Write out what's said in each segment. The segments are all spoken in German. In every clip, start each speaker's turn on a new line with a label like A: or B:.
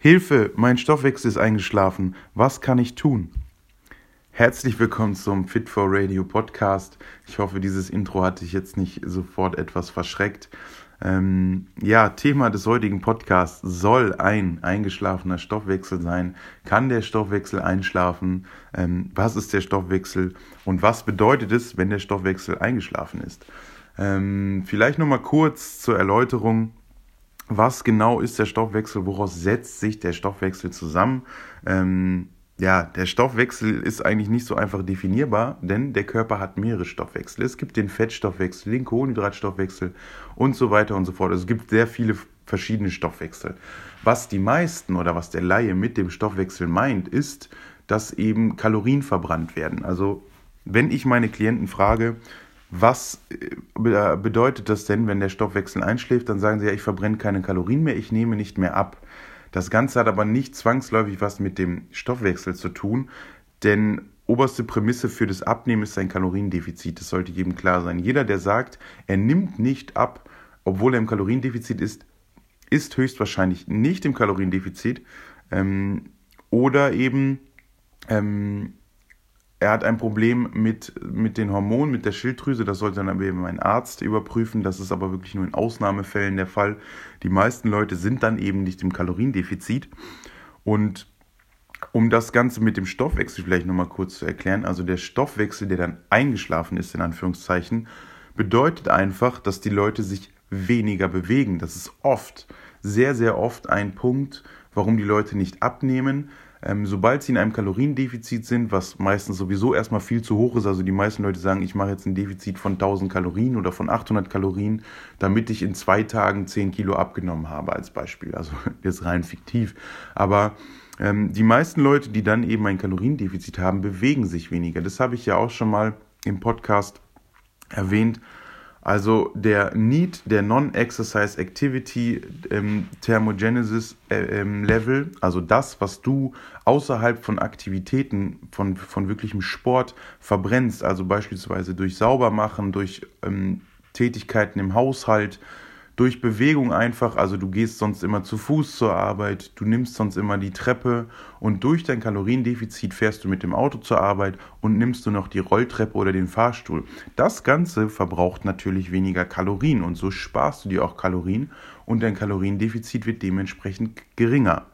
A: Hilfe, mein Stoffwechsel ist eingeschlafen. Was kann ich tun? Herzlich willkommen zum Fit for Radio Podcast. Ich hoffe, dieses Intro hat dich jetzt nicht sofort etwas verschreckt. Ähm, ja, Thema des heutigen Podcasts soll ein eingeschlafener Stoffwechsel sein. Kann der Stoffwechsel einschlafen? Ähm, was ist der Stoffwechsel? Und was bedeutet es, wenn der Stoffwechsel eingeschlafen ist? Ähm, vielleicht nochmal kurz zur Erläuterung was genau ist der Stoffwechsel, woraus setzt sich der Stoffwechsel zusammen. Ähm, ja, der Stoffwechsel ist eigentlich nicht so einfach definierbar, denn der Körper hat mehrere Stoffwechsel. Es gibt den Fettstoffwechsel, den Kohlenhydratstoffwechsel und so weiter und so fort. Also es gibt sehr viele verschiedene Stoffwechsel. Was die meisten oder was der Laie mit dem Stoffwechsel meint, ist, dass eben Kalorien verbrannt werden. Also wenn ich meine Klienten frage, was äh, bedeutet das denn, wenn der Stoffwechsel einschläft? Dann sagen sie ja, ich verbrenne keine Kalorien mehr, ich nehme nicht mehr ab. Das Ganze hat aber nicht zwangsläufig was mit dem Stoffwechsel zu tun, denn oberste Prämisse für das Abnehmen ist ein Kaloriendefizit. Das sollte jedem klar sein. Jeder, der sagt, er nimmt nicht ab, obwohl er im Kaloriendefizit ist, ist höchstwahrscheinlich nicht im Kaloriendefizit ähm, oder eben ähm, er hat ein Problem mit, mit den Hormonen, mit der Schilddrüse. Das sollte dann aber eben ein Arzt überprüfen. Das ist aber wirklich nur in Ausnahmefällen der Fall. Die meisten Leute sind dann eben nicht im Kaloriendefizit. Und um das Ganze mit dem Stoffwechsel vielleicht nochmal kurz zu erklären, also der Stoffwechsel, der dann eingeschlafen ist, in Anführungszeichen, bedeutet einfach, dass die Leute sich weniger bewegen. Das ist oft, sehr, sehr oft ein Punkt, warum die Leute nicht abnehmen, ähm, sobald sie in einem Kaloriendefizit sind, was meistens sowieso erstmal viel zu hoch ist, also die meisten Leute sagen, ich mache jetzt ein Defizit von 1000 Kalorien oder von 800 Kalorien, damit ich in zwei Tagen 10 Kilo abgenommen habe als Beispiel. Also jetzt rein fiktiv. Aber ähm, die meisten Leute, die dann eben ein Kaloriendefizit haben, bewegen sich weniger. Das habe ich ja auch schon mal im Podcast erwähnt. Also der Need der Non-Exercise Activity ähm, Thermogenesis äh, ähm, Level, also das, was du außerhalb von Aktivitäten, von, von wirklichem Sport verbrennst, also beispielsweise durch Saubermachen, durch ähm, Tätigkeiten im Haushalt, durch Bewegung einfach, also du gehst sonst immer zu Fuß zur Arbeit, du nimmst sonst immer die Treppe und durch dein Kaloriendefizit fährst du mit dem Auto zur Arbeit und nimmst du noch die Rolltreppe oder den Fahrstuhl. Das Ganze verbraucht natürlich weniger Kalorien und so sparst du dir auch Kalorien und dein Kaloriendefizit wird dementsprechend geringer.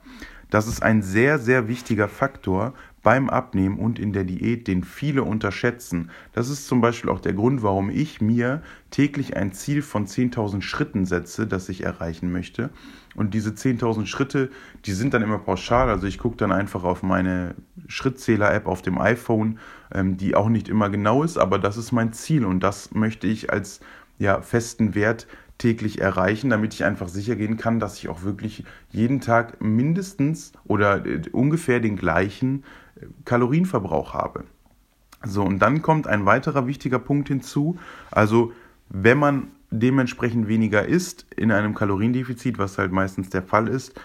A: Das ist ein sehr, sehr wichtiger Faktor beim Abnehmen und in der Diät, den viele unterschätzen. Das ist zum Beispiel auch der Grund, warum ich mir täglich ein Ziel von 10.000 Schritten setze, das ich erreichen möchte. Und diese 10.000 Schritte, die sind dann immer pauschal. Also ich gucke dann einfach auf meine Schrittzähler-App auf dem iPhone, ähm, die auch nicht immer genau ist, aber das ist mein Ziel und das möchte ich als ja, festen Wert täglich erreichen, damit ich einfach sicher gehen kann, dass ich auch wirklich jeden Tag mindestens oder äh, ungefähr den gleichen äh, Kalorienverbrauch habe. So, und dann kommt ein weiterer wichtiger Punkt hinzu. Also, wenn man dementsprechend weniger isst in einem Kaloriendefizit, was halt meistens der Fall ist,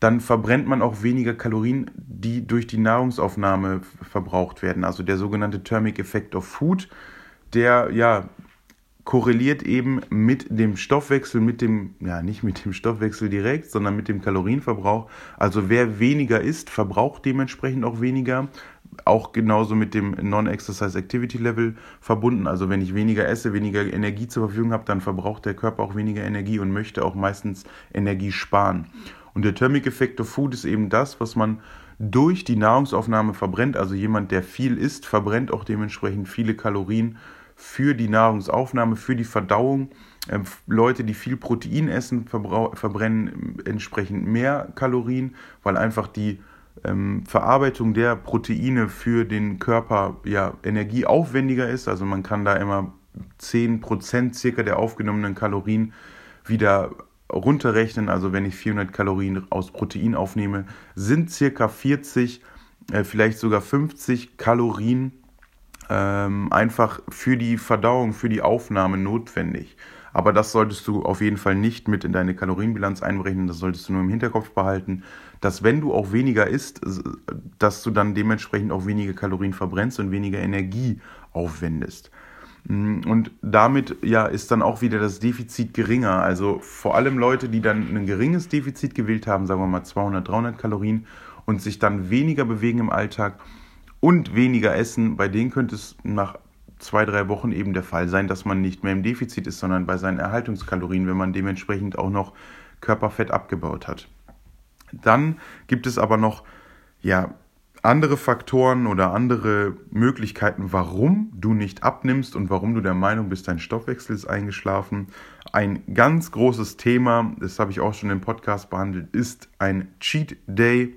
A: dann verbrennt man auch weniger Kalorien, die durch die Nahrungsaufnahme verbraucht werden. Also der sogenannte Thermic Effect of Food, der ja korreliert eben mit dem Stoffwechsel, mit dem, ja, nicht mit dem Stoffwechsel direkt, sondern mit dem Kalorienverbrauch. Also wer weniger isst, verbraucht dementsprechend auch weniger. Auch genauso mit dem Non-Exercise Activity Level verbunden. Also wenn ich weniger esse, weniger Energie zur Verfügung habe, dann verbraucht der Körper auch weniger Energie und möchte auch meistens Energie sparen. Und der Thermic Effect of Food ist eben das, was man durch die Nahrungsaufnahme verbrennt. Also jemand, der viel isst, verbrennt auch dementsprechend viele Kalorien für die Nahrungsaufnahme, für die Verdauung. Ähm, Leute, die viel Protein essen, verbrennen entsprechend mehr Kalorien, weil einfach die ähm, Verarbeitung der Proteine für den Körper ja energieaufwendiger ist. Also man kann da immer 10% circa der aufgenommenen Kalorien wieder runterrechnen. Also wenn ich 400 Kalorien aus Protein aufnehme, sind circa 40, äh, vielleicht sogar 50 Kalorien ähm, einfach für die Verdauung, für die Aufnahme notwendig. Aber das solltest du auf jeden Fall nicht mit in deine Kalorienbilanz einberechnen. Das solltest du nur im Hinterkopf behalten, dass wenn du auch weniger isst, dass du dann dementsprechend auch weniger Kalorien verbrennst und weniger Energie aufwendest. Mm, und damit ja ist dann auch wieder das Defizit geringer. Also vor allem Leute, die dann ein geringes Defizit gewählt haben, sagen wir mal 200, 300 Kalorien und sich dann weniger bewegen im Alltag und weniger essen, bei denen könnte es nach zwei, drei Wochen eben der Fall sein, dass man nicht mehr im Defizit ist, sondern bei seinen Erhaltungskalorien, wenn man dementsprechend auch noch Körperfett abgebaut hat. Dann gibt es aber noch ja, andere Faktoren oder andere Möglichkeiten, warum du nicht abnimmst und warum du der Meinung bist, dein Stoffwechsel ist eingeschlafen. Ein ganz großes Thema, das habe ich auch schon im Podcast behandelt, ist ein Cheat Day.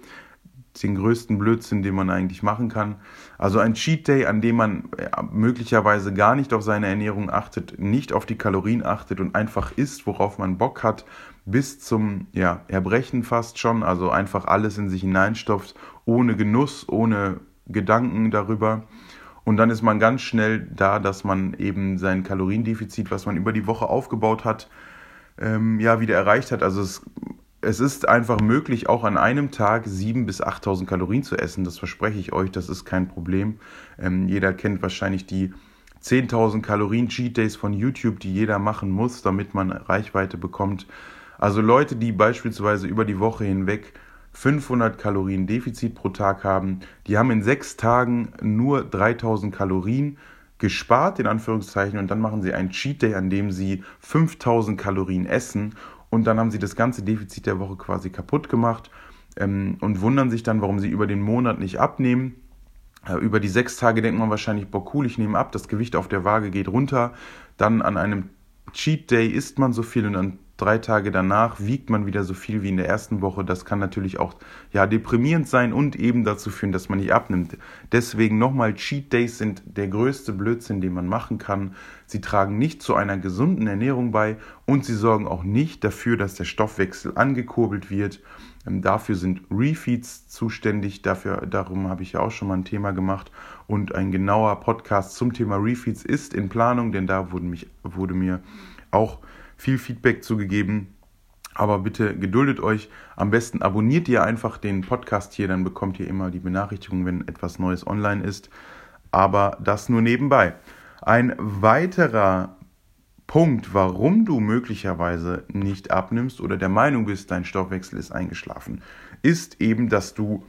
A: Den größten Blödsinn, den man eigentlich machen kann. Also ein Cheat Day, an dem man möglicherweise gar nicht auf seine Ernährung achtet, nicht auf die Kalorien achtet und einfach isst, worauf man Bock hat, bis zum ja, Erbrechen fast schon, also einfach alles in sich hineinstopft, ohne Genuss, ohne Gedanken darüber. Und dann ist man ganz schnell da, dass man eben sein Kaloriendefizit, was man über die Woche aufgebaut hat, ähm, ja, wieder erreicht hat. Also es, es ist einfach möglich, auch an einem Tag 7.000 bis 8.000 Kalorien zu essen. Das verspreche ich euch, das ist kein Problem. Ähm, jeder kennt wahrscheinlich die 10.000 Kalorien Cheat Days von YouTube, die jeder machen muss, damit man Reichweite bekommt. Also Leute, die beispielsweise über die Woche hinweg 500 Kalorien Defizit pro Tag haben, die haben in sechs Tagen nur 3000 Kalorien gespart, in Anführungszeichen, und dann machen sie einen Cheat Day, an dem sie 5000 Kalorien essen und dann haben sie das ganze Defizit der Woche quasi kaputt gemacht ähm, und wundern sich dann, warum sie über den Monat nicht abnehmen. Äh, über die sechs Tage denkt man wahrscheinlich, boah cool, ich nehme ab, das Gewicht auf der Waage geht runter. Dann an einem Cheat Day isst man so viel und dann drei Tage danach wiegt man wieder so viel wie in der ersten Woche. Das kann natürlich auch ja, deprimierend sein und eben dazu führen, dass man nicht abnimmt. Deswegen nochmal, Cheat Days sind der größte Blödsinn, den man machen kann. Sie tragen nicht zu einer gesunden Ernährung bei und sie sorgen auch nicht dafür, dass der Stoffwechsel angekurbelt wird. Ähm, dafür sind Refeeds zuständig. Dafür, darum habe ich ja auch schon mal ein Thema gemacht. Und ein genauer Podcast zum Thema Refeeds ist in Planung, denn da wurde, mich, wurde mir auch viel Feedback zugegeben. Aber bitte geduldet euch. Am besten abonniert ihr einfach den Podcast hier, dann bekommt ihr immer die Benachrichtigung, wenn etwas Neues online ist. Aber das nur nebenbei. Ein weiterer Punkt, warum du möglicherweise nicht abnimmst oder der Meinung bist, dein Stoffwechsel ist eingeschlafen, ist eben, dass du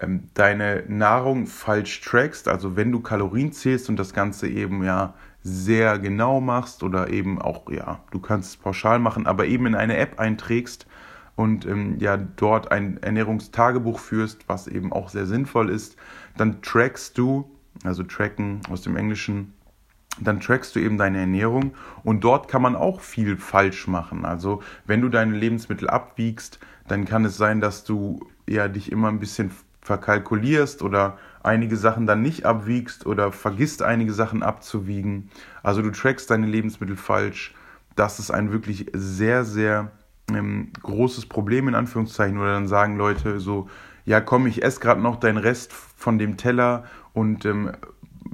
A: ähm, deine Nahrung falsch trackst. Also wenn du Kalorien zählst und das Ganze eben ja sehr genau machst oder eben auch, ja, du kannst es pauschal machen, aber eben in eine App einträgst und ähm, ja dort ein Ernährungstagebuch führst, was eben auch sehr sinnvoll ist, dann trackst du, also tracken aus dem Englischen, dann trackst du eben deine Ernährung und dort kann man auch viel falsch machen. Also wenn du deine Lebensmittel abwiegst, dann kann es sein, dass du ja dich immer ein bisschen verkalkulierst oder einige Sachen dann nicht abwiegst oder vergisst einige Sachen abzuwiegen. Also du trackst deine Lebensmittel falsch. Das ist ein wirklich sehr, sehr ähm, großes Problem in Anführungszeichen. Oder dann sagen Leute so, ja komm, ich esse gerade noch deinen Rest von dem Teller und ähm,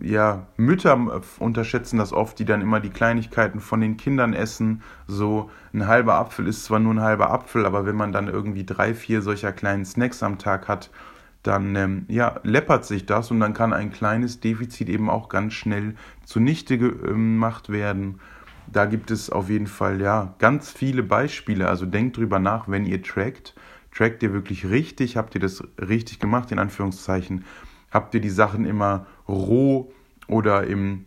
A: ja, Mütter unterschätzen das oft, die dann immer die Kleinigkeiten von den Kindern essen. So ein halber Apfel ist zwar nur ein halber Apfel, aber wenn man dann irgendwie drei, vier solcher kleinen Snacks am Tag hat, dann ähm, ja, läppert sich das und dann kann ein kleines Defizit eben auch ganz schnell zunichte ähm, gemacht werden. Da gibt es auf jeden Fall ja ganz viele Beispiele. Also denkt drüber nach, wenn ihr trackt. Trackt ihr wirklich richtig? Habt ihr das richtig gemacht, in Anführungszeichen? Habt ihr die Sachen immer roh oder im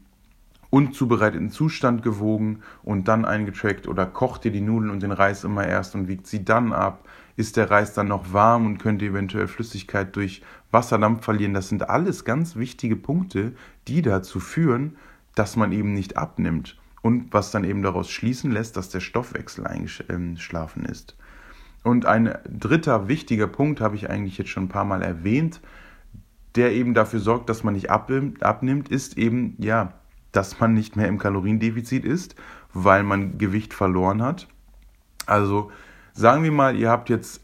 A: unzubereiteten Zustand gewogen und dann eingetrackt oder kocht ihr die Nudeln und den Reis immer erst und wiegt sie dann ab? Ist der Reis dann noch warm und könnte eventuell Flüssigkeit durch Wasserdampf verlieren? Das sind alles ganz wichtige Punkte, die dazu führen, dass man eben nicht abnimmt und was dann eben daraus schließen lässt, dass der Stoffwechsel eingeschlafen ist. Und ein dritter wichtiger Punkt habe ich eigentlich jetzt schon ein paar Mal erwähnt, der eben dafür sorgt, dass man nicht abnimmt, ist eben, ja, dass man nicht mehr im Kaloriendefizit ist, weil man Gewicht verloren hat. Also Sagen wir mal, ihr habt jetzt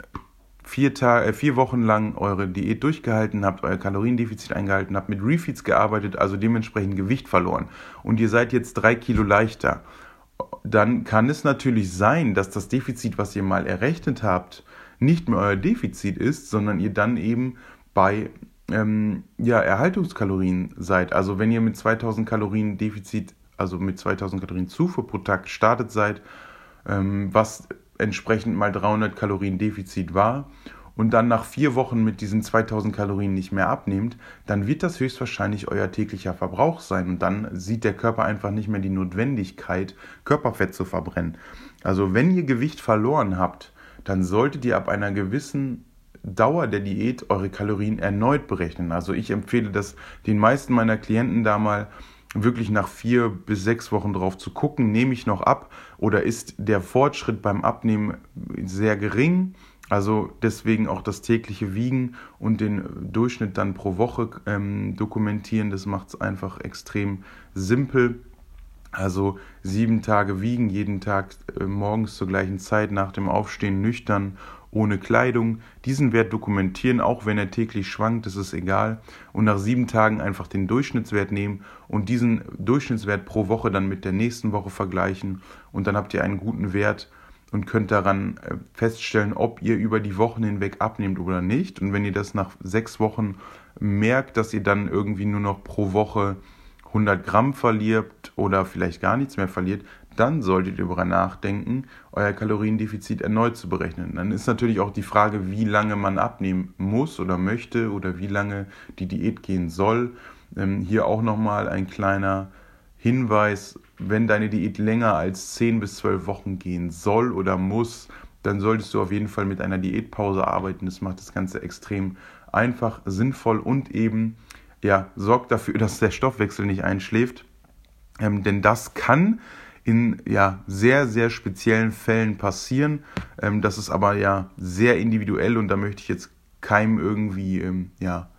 A: vier, Tage, äh, vier Wochen lang eure Diät durchgehalten, habt euer Kaloriendefizit eingehalten, habt mit Refeeds gearbeitet, also dementsprechend Gewicht verloren und ihr seid jetzt drei Kilo leichter, dann kann es natürlich sein, dass das Defizit, was ihr mal errechnet habt, nicht mehr euer Defizit ist, sondern ihr dann eben bei ähm, ja, Erhaltungskalorien seid. Also wenn ihr mit 2000 Kalorien Defizit also mit 2000 Kalorien Zufuhr pro Tag gestartet seid, ähm, was entsprechend mal 300 Kalorien Defizit war und dann nach vier Wochen mit diesen 2000 Kalorien nicht mehr abnehmt, dann wird das höchstwahrscheinlich euer täglicher Verbrauch sein und dann sieht der Körper einfach nicht mehr die Notwendigkeit, Körperfett zu verbrennen. Also wenn ihr Gewicht verloren habt, dann solltet ihr ab einer gewissen Dauer der Diät eure Kalorien erneut berechnen. Also ich empfehle das den meisten meiner Klienten da mal wirklich nach vier bis sechs Wochen drauf zu gucken, nehme ich noch ab oder ist der Fortschritt beim Abnehmen sehr gering also deswegen auch das tägliche Wiegen und den Durchschnitt dann pro Woche ähm, dokumentieren. Das macht es einfach extrem simpel. Also sieben Tage wiegen, jeden Tag äh, morgens zur gleichen Zeit nach dem Aufstehen nüchtern, ohne Kleidung. Diesen Wert dokumentieren, auch wenn er täglich schwankt, das ist egal. Und nach sieben Tagen einfach den Durchschnittswert nehmen und diesen Durchschnittswert pro Woche dann mit der nächsten Woche vergleichen. Und dann habt ihr einen guten Wert und könnt daran äh, feststellen, ob ihr über die Wochen hinweg abnehmt oder nicht. Und wenn ihr das nach sechs Wochen merkt, dass ihr dann irgendwie nur noch pro Woche 100 Gramm verliert oder vielleicht gar nichts mehr verliert, dann solltet ihr darüber nachdenken, euer Kaloriendefizit erneut zu berechnen. Dann ist natürlich auch die Frage, wie lange man abnehmen muss oder möchte oder wie lange die Diät gehen soll. Ähm, hier auch nochmal ein kleiner Hinweis, wenn deine Diät länger als 10 bis 12 Wochen gehen soll oder muss, dann solltest du auf jeden Fall mit einer Diätpause arbeiten. Das macht das Ganze extrem einfach, sinnvoll und eben ja, sorgt dafür, dass der Stoffwechsel nicht einschläft. Ähm, denn das kann in ja, sehr, sehr speziellen Fällen passieren. Ähm, das ist aber ja sehr individuell und da möchte ich jetzt keinem irgendwie ähm, ja,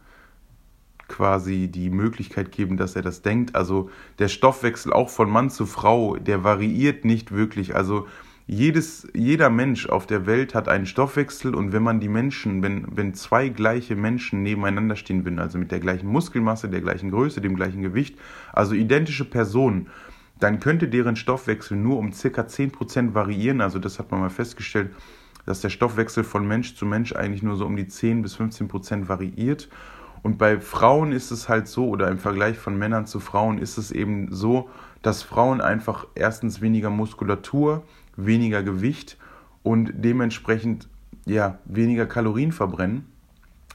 A: quasi die Möglichkeit geben, dass er das denkt. Also der Stoffwechsel auch von Mann zu Frau, der variiert nicht wirklich. Also jedes, jeder Mensch auf der Welt hat einen Stoffwechsel und wenn man die Menschen, wenn, wenn zwei gleiche Menschen nebeneinander stehen würden, also mit der gleichen Muskelmasse, der gleichen Größe, dem gleichen Gewicht, also identische Personen, dann könnte deren Stoffwechsel nur um circa 10% variieren. Also das hat man mal festgestellt, dass der Stoffwechsel von Mensch zu Mensch eigentlich nur so um die 10 bis 15% variiert. Und bei Frauen ist es halt so, oder im Vergleich von Männern zu Frauen ist es eben so, dass Frauen einfach erstens weniger Muskulatur, weniger Gewicht und dementsprechend ja weniger Kalorien verbrennen.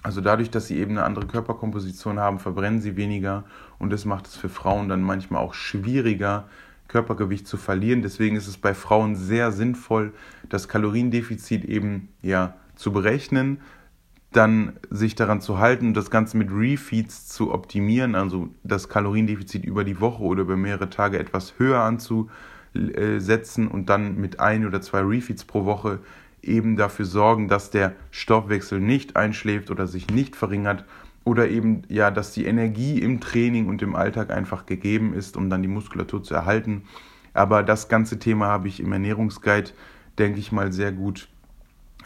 A: Also dadurch, dass sie eben eine andere Körperkomposition haben, verbrennen sie weniger und das macht es für Frauen dann manchmal auch schwieriger, Körpergewicht zu verlieren. Deswegen ist es bei Frauen sehr sinnvoll, das Kaloriendefizit eben ja zu berechnen, dann sich daran zu halten und das Ganze mit Refeeds zu optimieren, also das Kaloriendefizit über die Woche oder über mehrere Tage etwas höher anzusetzen und dann mit ein oder zwei Refeeds pro Woche eben dafür sorgen, dass der Stoffwechsel nicht einschläft oder sich nicht verringert oder eben ja, dass die Energie im Training und im Alltag einfach gegeben ist, um dann die Muskulatur zu erhalten. Aber das ganze Thema habe ich im Ernährungsguide, denke ich mal, sehr gut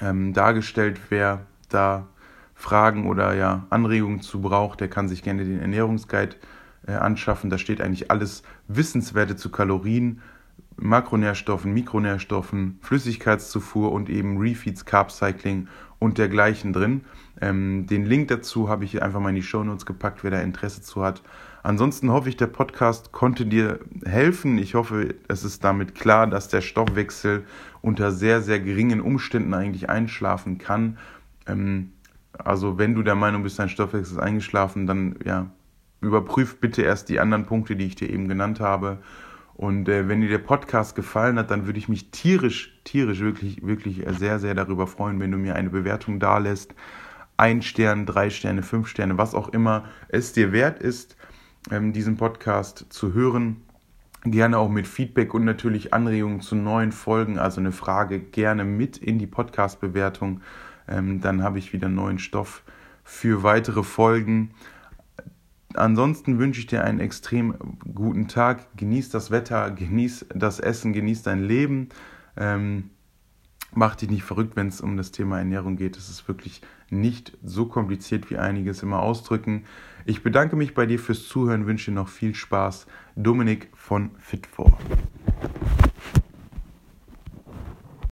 A: ähm, dargestellt. Wer da Fragen oder ja, Anregungen zu braucht, der kann sich gerne den Ernährungsguide äh, anschaffen. Da steht eigentlich alles Wissenswerte zu Kalorien, Makronährstoffen, Mikronährstoffen, Flüssigkeitszufuhr und eben Refeeds, Carb Cycling und dergleichen drin. Ähm, den Link dazu habe ich einfach mal in die Show Notes gepackt, wer da Interesse zu hat. Ansonsten hoffe ich, der Podcast konnte dir helfen. Ich hoffe, es ist damit klar, dass der Stoffwechsel unter sehr, sehr geringen Umständen eigentlich einschlafen kann. Ähm, also wenn du der Meinung bist, dein Stoffwechsel ist eingeschlafen, dann ja, überprüf bitte erst die anderen Punkte, die ich dir eben genannt habe. Und äh, wenn dir der Podcast gefallen hat, dann würde ich mich tierisch, tierisch wirklich, wirklich sehr, sehr darüber freuen, wenn du mir eine Bewertung dalässt. Ein Stern, drei Sterne, fünf Sterne, was auch immer es dir wert ist, ähm, diesen Podcast zu hören. Gerne auch mit Feedback und natürlich Anregungen zu neuen Folgen, also eine Frage gerne mit in die Podcast-Bewertung. Ähm, dann habe ich wieder neuen Stoff für weitere Folgen. Ansonsten wünsche ich dir einen extrem guten Tag. Genieß das Wetter, genieß das Essen, genieß dein Leben. Ähm, mach dich nicht verrückt, wenn es um das Thema Ernährung geht. Es ist wirklich nicht so kompliziert, wie einiges immer ausdrücken. Ich bedanke mich bei dir fürs Zuhören, wünsche dir noch viel Spaß. Dominik von Fit4.